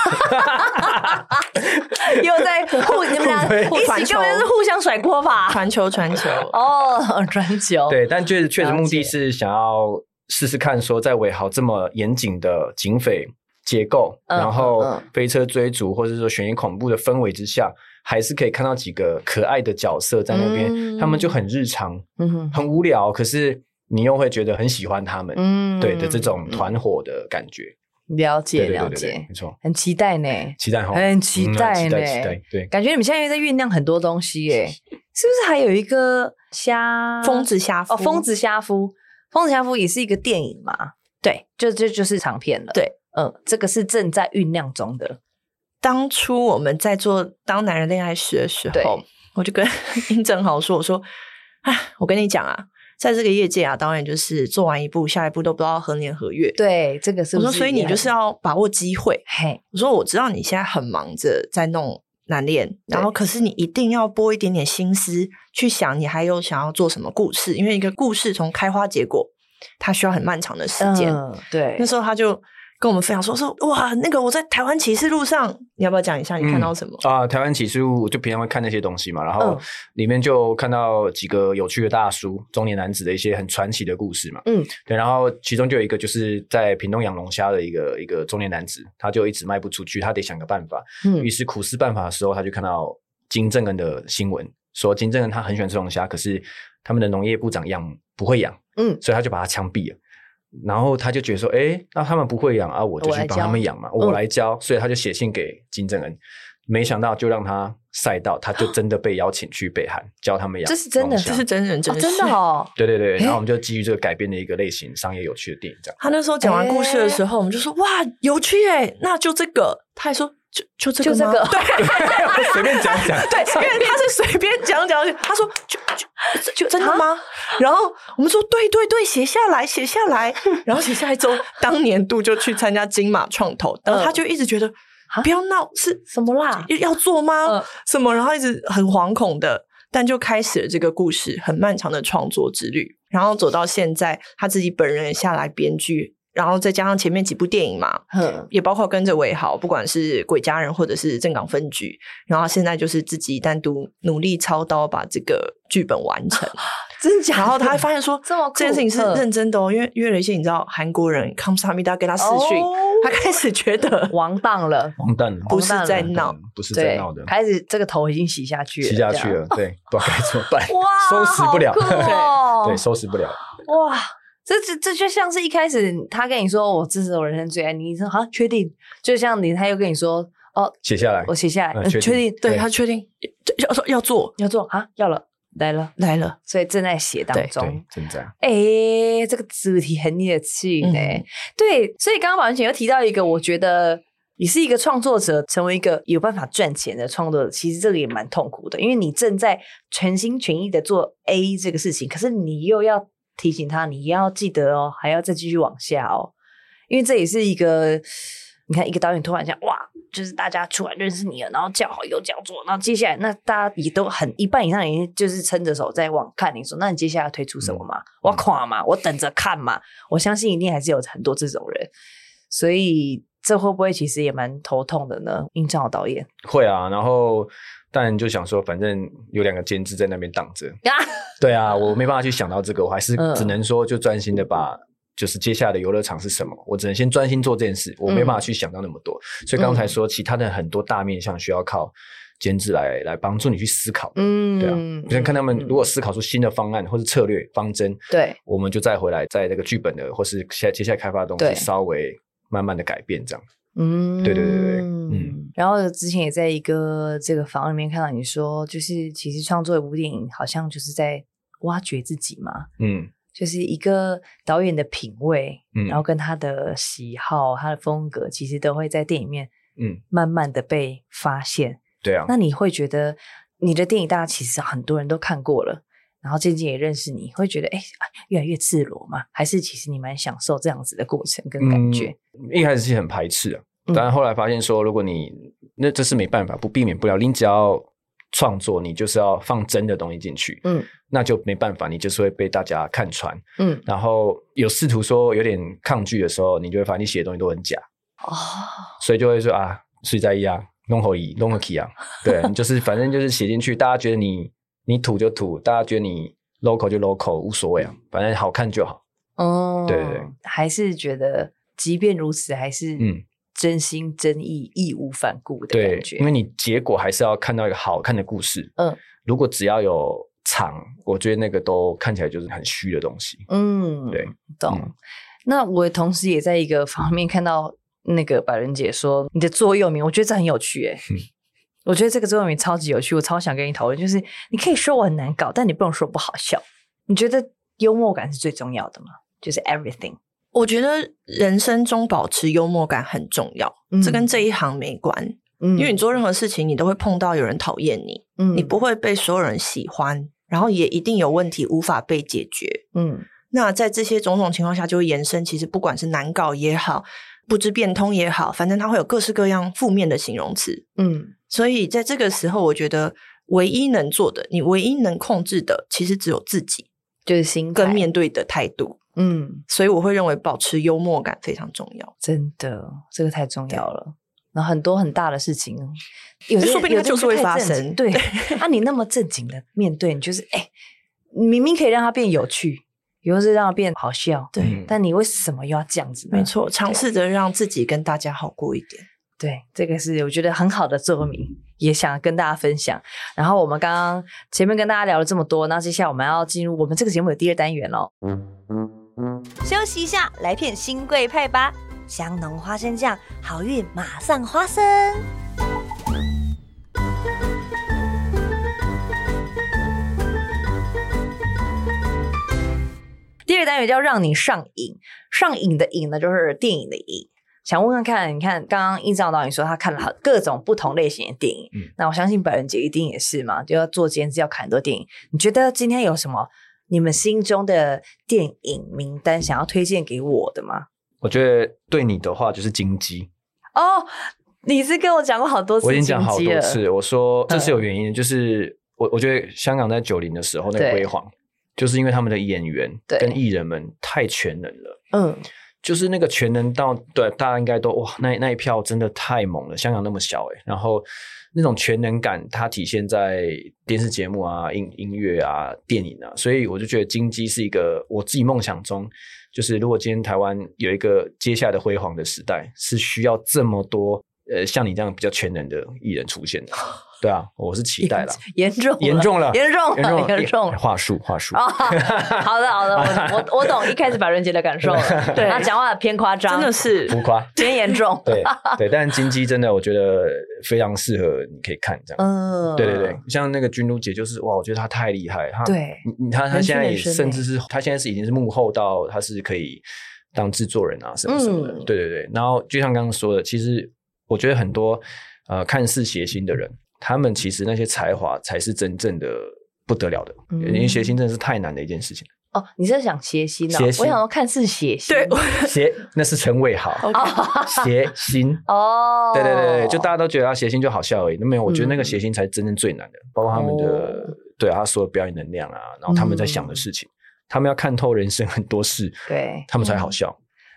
又在互你们俩 一起根本是互相甩锅吧？传球，传球，哦，传球。对，但确实确实目的是想要。试试看，说在伟豪这么严谨的警匪结构，嗯、然后飞车追逐或者说悬疑恐怖的氛围之下，还是可以看到几个可爱的角色在那边，嗯、他们就很日常，嗯、哼很无聊，可是你又会觉得很喜欢他们，嗯、对的这种团伙的感觉。了解了解，没错，很期待呢，期待哈，很期待呢，对，感觉你们现在又在酝酿很多东西耶，是不是还有一个虾疯子虾夫？哦，疯子虾夫。《疯子侠夫》也是一个电影嘛？对，就这就是长片了。对，嗯，这个是正在酝酿中的。当初我们在做《当男人恋爱时》的时候，我就跟 殷正豪说：“我说，哎，我跟你讲啊，在这个业界啊，导演就是做完一部，下一部都不知道何年何月。对，这个是，是我说，所以你就是要把握机会。嘿，我说我知道你现在很忙着在弄男恋，然后可是你一定要拨一点点心思。”去想你还有想要做什么故事，因为一个故事从开花结果，它需要很漫长的时间。嗯、对，那时候他就跟我们分享说说哇，那个我在台湾启示录上，你要不要讲一下你看到什么？嗯、啊，台湾启示录就平常会看那些东西嘛，然后里面就看到几个有趣的大叔、中年男子的一些很传奇的故事嘛。嗯，对，然后其中就有一个就是在屏东养龙虾的一个一个中年男子，他就一直卖不出去，他得想个办法。嗯，于是苦思办法的时候，他就看到。金正恩的新闻，说金正恩他很喜欢吃龙虾，可是他们的农业部长养不会养，嗯，所以他就把他枪毙了。然后他就觉得说，哎，那他们不会养啊，我就去帮他们养嘛，我来，教。所以他就写信给金正恩，没想到就让他赛道，他就真的被邀请去北韩教他们养。这是真的，这是真人真事，真的哦。对对对，然后我们就基于这个改编的一个类型商业有趣的电影，这样。他那时候讲完故事的时候，我们就说哇，有趣哎，那就这个。他还说。就就这个吗？这个、对，随便讲讲。对，因为他是随便讲讲。他说就就就真的吗？然后我们说对对对，写下来写下来。然后写下来之后，当年度就去参加金马创投，然后他就一直觉得不要闹，是什么啦？要做吗？什么？然后一直很惶恐的，但就开始了这个故事很漫长的创作之旅。然后走到现在，他自己本人也下来编剧。然后再加上前面几部电影嘛，嗯，也包括跟着伟豪，不管是《鬼家人》或者是《正港分局》，然后现在就是自己单独努力操刀把这个剧本完成，真假？然后他还发现说，这么这件事情是认真的哦，因为约了一些你知道韩国人康萨米达给他视讯，他开始觉得 完蛋了，完蛋了，不是在闹，不是在闹的，开始这个头已经洗下去了，洗下去了，对，不知道该怎么办，哇，收拾不了，对，收拾不了，哇。这这这就像是一开始他跟你说，我这是我人生最爱你，你说好确定？就像你他又跟你说哦，写下来，我写下来，确定？对，他确定要说要做要做啊，要了来了来了，所以正在写当中，正在。哎，这个主题很有趣呢。对，所以刚刚宝文姐又提到一个，我觉得你是一个创作者，成为一个有办法赚钱的创作者，其实这个也蛮痛苦的，因为你正在全心全意的做 A 这个事情，可是你又要。提醒他，你要记得哦，还要再继续往下哦，因为这也是一个，你看一个导演突然讲哇，就是大家突然认识你了，然后叫好又叫座，然后接下来那大家也都很一半以上已经就是撑着手在往看你说，那你接下来要推出什么嘛？嗯、我垮嘛，我等着看嘛，我相信一定还是有很多这种人，所以这会不会其实也蛮头痛的呢？英兆导演。会啊，然后。但就想说，反正有两个监制在那边挡着，对啊，我没办法去想到这个，我还是只能说就专心的把，就是接下来的游乐场是什么，我只能先专心做这件事，我没办法去想到那么多。所以刚才说其他的很多大面向需要靠监制来来帮助你去思考，嗯，对啊，你先看他们如果思考出新的方案或是策略方针，对，我们就再回来在这个剧本的或是下接下来开发的东西稍微慢慢的改变这样。嗯，对对对对，嗯。然后之前也在一个这个房里面看到你说，就是其实创作一部电影，好像就是在挖掘自己嘛。嗯，就是一个导演的品味，嗯，然后跟他的喜好、他的风格，其实都会在电影里面，嗯，慢慢的被发现。对啊，那你会觉得你的电影，大家其实很多人都看过了。然后渐渐也认识你，会觉得哎，越来越赤裸嘛？还是其实你蛮享受这样子的过程跟感觉？嗯、一开始是很排斥啊，但后来发现说，如果你那这是没办法，不避免不了，你只要创作，你就是要放真的东西进去，嗯，那就没办法，你就是会被大家看穿，嗯，然后有试图说有点抗拒的时候，你就会发现你写的东西都很假哦，所以就会说啊，谁在意啊，弄好意，弄个气啊，对，就是反正就是写进去，大家觉得你。你土就土，大家觉得你 local 就 local，无所谓啊，反正好看就好。哦，对对对，还是觉得即便如此，还是嗯，真心真意、义无反顾的感觉。因为你结果还是要看到一个好看的故事。嗯，如果只要有场，我觉得那个都看起来就是很虚的东西。嗯，对，懂。嗯、那我同时也在一个方面看到那个百人姐说你的座右铭，我觉得这很有趣诶、欸。嗯我觉得这个座右铭超级有趣，我超想跟你讨论。就是你可以说我很难搞，但你不能说不好笑。你觉得幽默感是最重要的吗？就是 everything。我觉得人生中保持幽默感很重要。嗯、这跟这一行没关，嗯、因为你做任何事情，你都会碰到有人讨厌你，嗯、你不会被所有人喜欢，然后也一定有问题无法被解决。嗯，那在这些种种情况下，就会延伸。其实不管是难搞也好，不知变通也好，反正它会有各式各样负面的形容词。嗯。所以在这个时候，我觉得唯一能做的，你唯一能控制的，其实只有自己，就是心跟面对的态度。嗯，所以我会认为保持幽默感非常重要。真的，这个太重要了。对然后很多很大的事情，有说不定它就是会发生。对，啊，你那么正经的面对，你就是哎，明明可以让它变有趣，有时让它变好笑。对，但你为什么又要这样子呢？没错，尝试着让自己跟大家好过一点。对，这个是我觉得很好的座右铭。也想跟大家分享。然后我们刚刚前面跟大家聊了这么多，那接下来我们要进入我们这个节目的第二单元喽。休息一下，来片新贵派吧，香浓花生酱，好运马上花生。单元叫让你上瘾，上瘾的瘾呢，就是电影的瘾。想问问看，你看刚刚印象导演说他看了各种不同类型的电影，嗯、那我相信百人姐一定也是嘛，就要做监制要看很多电影。你觉得今天有什么你们心中的电影名单想要推荐给我的吗？我觉得对你的话就是金鸡。哦，你是跟我讲过好多次，我已经讲好多次，我说这是有原因的，嗯、就是我我觉得香港在九零的时候那个辉煌，对就是因为他们的演员跟艺人们太全能了，嗯。就是那个全能到对大家应该都哇，那那一票真的太猛了。香港那么小诶，然后那种全能感，它体现在电视节目啊、音音乐啊、电影啊，所以我就觉得金鸡是一个我自己梦想中，就是如果今天台湾有一个接下来的辉煌的时代，是需要这么多呃像你这样比较全能的艺人出现的。对啊，我是期待了，严重严重了，严重了，严重了。话术话术，好的好的，我我我懂一开始百伦杰的感受了，对，他讲话偏夸张，真的是浮夸，偏严重。对对，但金鸡真的我觉得非常适合，你可以看这样。嗯，对对对，像那个君如姐就是哇，我觉得她太厉害，她对，你看她现在也甚至是她现在是已经是幕后到她是可以当制作人啊什么什么的。对对对，然后就像刚刚说的，其实我觉得很多呃看似谐星的人。他们其实那些才华才是真正的不得了的，嗯、因为谐星真的是太难的一件事情。哦，你是想谐星呢？我想要看似谐星，对，谐那是陈伟好，谐星 哦，对对对，就大家都觉得他谐星就好笑而已。那没有，我觉得那个谐星才真正最难的，包括他们的、哦、对他所有表演能量啊，然后他们在想的事情，嗯、他们要看透人生很多事，对他们才好笑。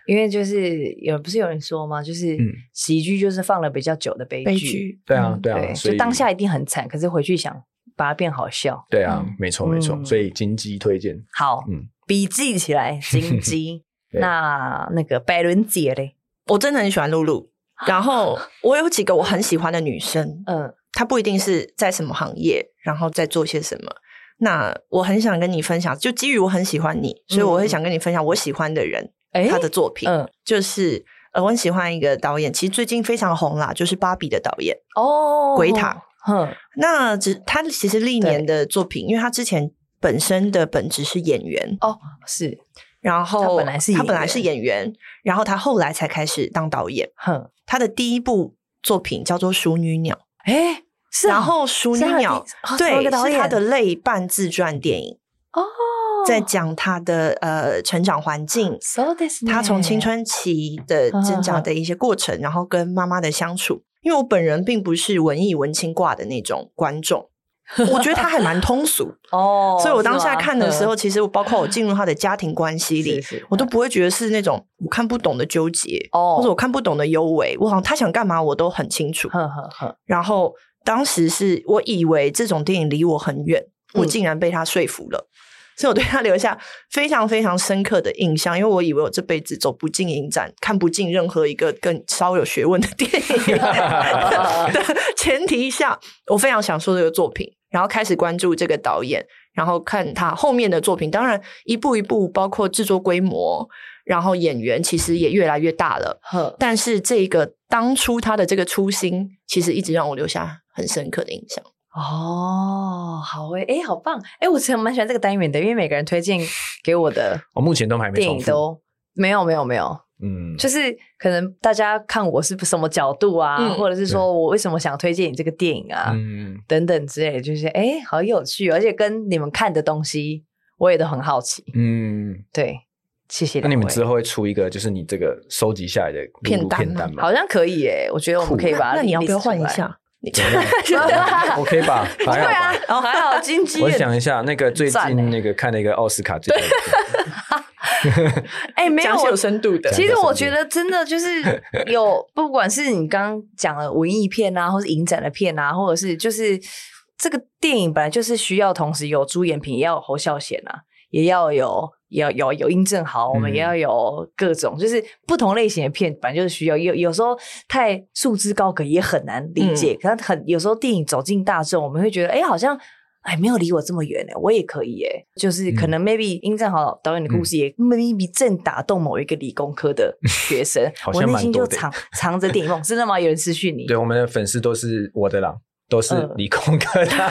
因为就是有不是有人说吗？就是喜剧就是放了比较久的悲剧。对啊，对啊，所以当下一定很惨，可是回去想把它变好笑。对啊，没错没错。所以金鸡推荐。好，嗯，笔记起来，金鸡。那那个百伦姐嘞，我真的很喜欢露露。然后我有几个我很喜欢的女生，嗯，她不一定是在什么行业，然后在做些什么。那我很想跟你分享，就基于我很喜欢你，所以我会想跟你分享我喜欢的人。他的作品，嗯，就是呃，我很喜欢一个导演，其实最近非常红啦，就是芭比的导演哦，鬼塔，嗯，那只他其实历年的作品，因为他之前本身的本职是演员哦，是，然后他本来是他本来是演员，然后他后来才开始当导演，哼，他的第一部作品叫做《淑女鸟》，哎，是，然后《淑女鸟》对，是他的类半自传电影哦。在讲他的呃成长环境他从青春期的增长的一些过程，然后跟妈妈的相处。因为我本人并不是文艺文青挂的那种观众，我觉得他还蛮通俗 哦。所以我当下看的时候，其实我包括我 进入他的家庭关系里，我都不会觉得是那种我看不懂的纠结哦，或者我看不懂的幽微。我好像他想干嘛，我都很清楚。然后当时是我以为这种电影离我很远，我竟然被他说服了。所以我对他留下非常非常深刻的印象，因为我以为我这辈子走不进影展，看不进任何一个更稍有学问的电影 的前提下，我非常享受这个作品，然后开始关注这个导演，然后看他后面的作品。当然，一步一步，包括制作规模，然后演员其实也越来越大了。呵但是这个当初他的这个初心，其实一直让我留下很深刻的印象。哦，好诶，诶好棒，诶我其实蛮喜欢这个单元的，因为每个人推荐 给我的，我目前都还没电影都没有没有没有，嗯，就是可能大家看我是什么角度啊，嗯、或者是说我为什么想推荐你这个电影啊，嗯，等等之类的，就是诶好有趣，而且跟你们看的东西我也都很好奇，嗯，对，谢谢。那你们之后会出一个就是你这个收集下来的片单片单吗？好像可以诶，我觉得我们可以把它，那你要不要换一下？你觉得？OK 吧？对啊，哦，还好，金鸡。我想一下，那个最近那个看那个奥斯卡最近，哎，没有有深度的。其实我觉得真的就是有，不管是你刚刚讲的文艺片啊，或是影展的片啊，或者是就是这个电影本来就是需要同时有朱延平，也要有侯孝贤啊，也要有也要有有音正好，我们也要有各种，就是不同类型的片，反正就是需要有有时候太束之高阁也很难理解，可是很有时候电影走进大众，我们会觉得哎，好像。哎，没有离我这么远呢，我也可以哎，就是可能 maybe 殷正豪导演的故事也 maybe 正打动某一个理工科的学生，我内心就藏藏着电影梦，真的吗？有人私讯你？对，我们的粉丝都是我的狼，都是理工科的，真的？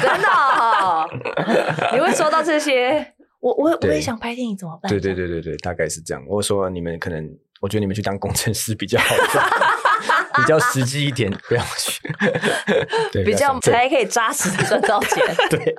你会说到这些？我我我也想拍电影，怎么办？对对对对对，大概是这样。我说你们可能，我觉得你们去当工程师比较好。比较实际一点，不要去。对，比较才可以扎实的赚到 钱。对，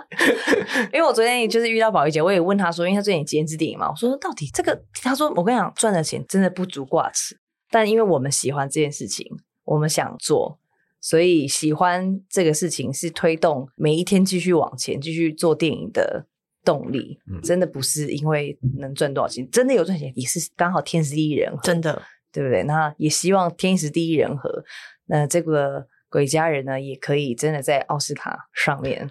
因为我昨天就是遇到宝仪姐，我也问她说，因为她最近监制电影嘛，我说到底这个，她说我跟你讲，赚的钱真的不足挂齿。但因为我们喜欢这件事情，我们想做，所以喜欢这个事情是推动每一天继续往前、继续做电影的动力。嗯，真的不是因为能赚多少钱，真的有赚钱也是刚好天时地利人和，真的。对不对？那也希望天时地利人和，那这个鬼家人呢，也可以真的在奥斯卡上面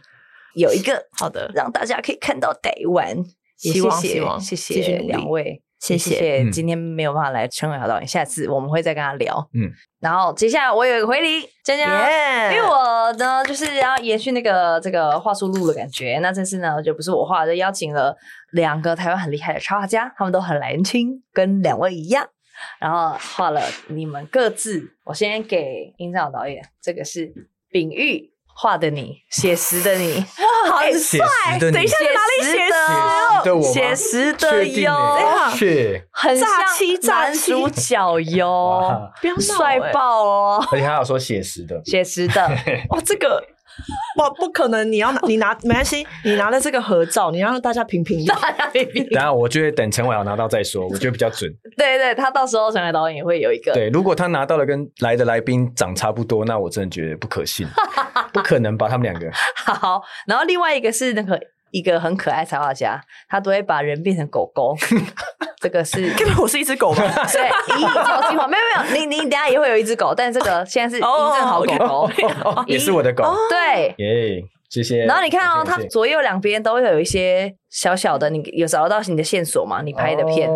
有一个好的，让大家可以看到台湾。希望希望谢谢两位，谢谢今天没有办法来陈伟豪导演，下次我们会再跟他聊。嗯，然后接下来我有一个回礼，江江，因为我呢就是要延续那个这个画书路的感觉，那这次呢就不是我画就，邀请了两个台湾很厉害的插画家，他们都很年轻，跟两位一样。然后画了你们各自，我先给殷正豪导演，这个是秉玉画的你，写实的你，哇，好帅！等一下，哪里写实？写实的哟，很像男主角哟，帅爆哦！而且还有说写实的，写实的，哇，这个。不，不可能！你要拿，你拿没关系，你拿了这个合照，你让大家评评理，大家评评。等下，我就会等陈伟豪拿到再说，我觉得比较准。对对，他到时候陈伟导演也会有一个。对，如果他拿到了跟来的来宾长差不多，那我真的觉得不可信，不可能吧？他们两个。好，然后另外一个是那个。一个很可爱插画家，他都会把人变成狗狗。这个是，因为我是一只狗吗？对，咦，超进化，没有没有，你你等下也会有一只狗，但这个现在是真正好狗狗，也是我的狗。对，耶，谢谢。然后你看哦，它左右两边都会有一些小小的，你有找到你的线索吗？你拍的片，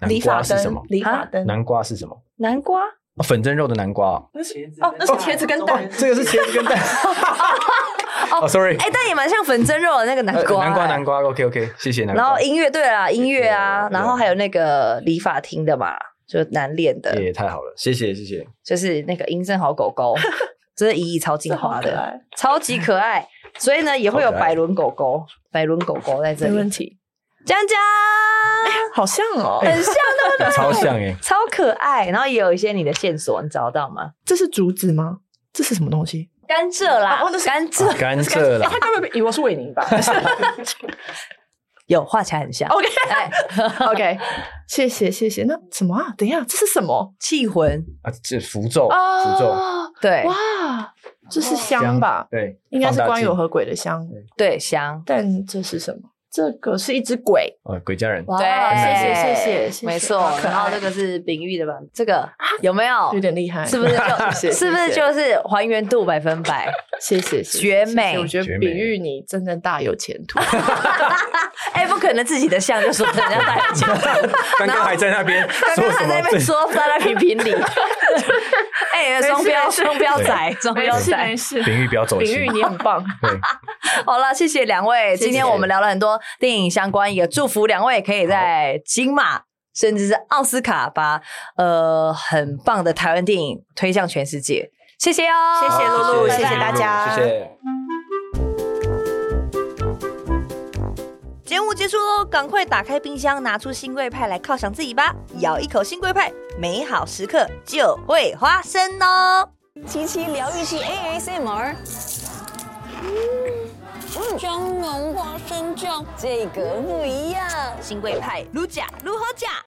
南瓜是什么？理发灯。南瓜是什么？南瓜。粉蒸肉的南瓜。那是哦，那是茄子跟蛋。这个是茄子跟蛋。哦，sorry，哎，但也蛮像粉蒸肉的那个南瓜，南瓜南瓜，OK OK，谢谢南瓜。然后音乐，对啦，音乐啊，然后还有那个理发厅的嘛，就难练的，也太好了，谢谢谢谢。就是那个殷正豪狗狗，真的意义超精华的，超级可爱，所以呢也会有百伦狗狗，百伦狗狗在这里。没问题，江江，好像哦，很像的，超像哎，超可爱。然后也有一些你的线索，你找到吗？这是竹子吗？这是什么东西？甘蔗啦，甘蔗，甘蔗啦。他该不会以为是韦宁吧？有画起来很像。OK，OK，谢谢谢谢。那什么啊？等一下，这是什么？气魂啊？这符咒，符咒。对，哇，这是香吧？对，应该是关有和鬼的香。对，香。但这是什么？这个是一只鬼，哦，鬼家人。对，谢谢谢谢，没错。然后这个是秉玉的吧？这个有没有？有点厉害，是不是？是不是就是还原度百分百？谢谢，绝美。我觉得秉玉你真正大有前途。哎，不可能自己的像就说人家大有前途。刚刚还在那边，刚刚还在那边说在那评评理。哎，双标双标仔，双标仔，没事。秉玉不要走心。你很棒。好了，谢谢两位。今天我们聊了很多。电影相关，也祝福两位可以在金马甚至是奥斯卡把呃很棒的台湾电影推向全世界。谢谢哦，谢谢露露，谢谢大家，谢谢。节目结束喽，赶快打开冰箱，拿出新贵派来犒赏自己吧！咬一口新贵派，美好时刻就会发生哦。七七疗愈系 ASMR。香浓花生酱，这个不一样。新贵派，撸甲，如何甲。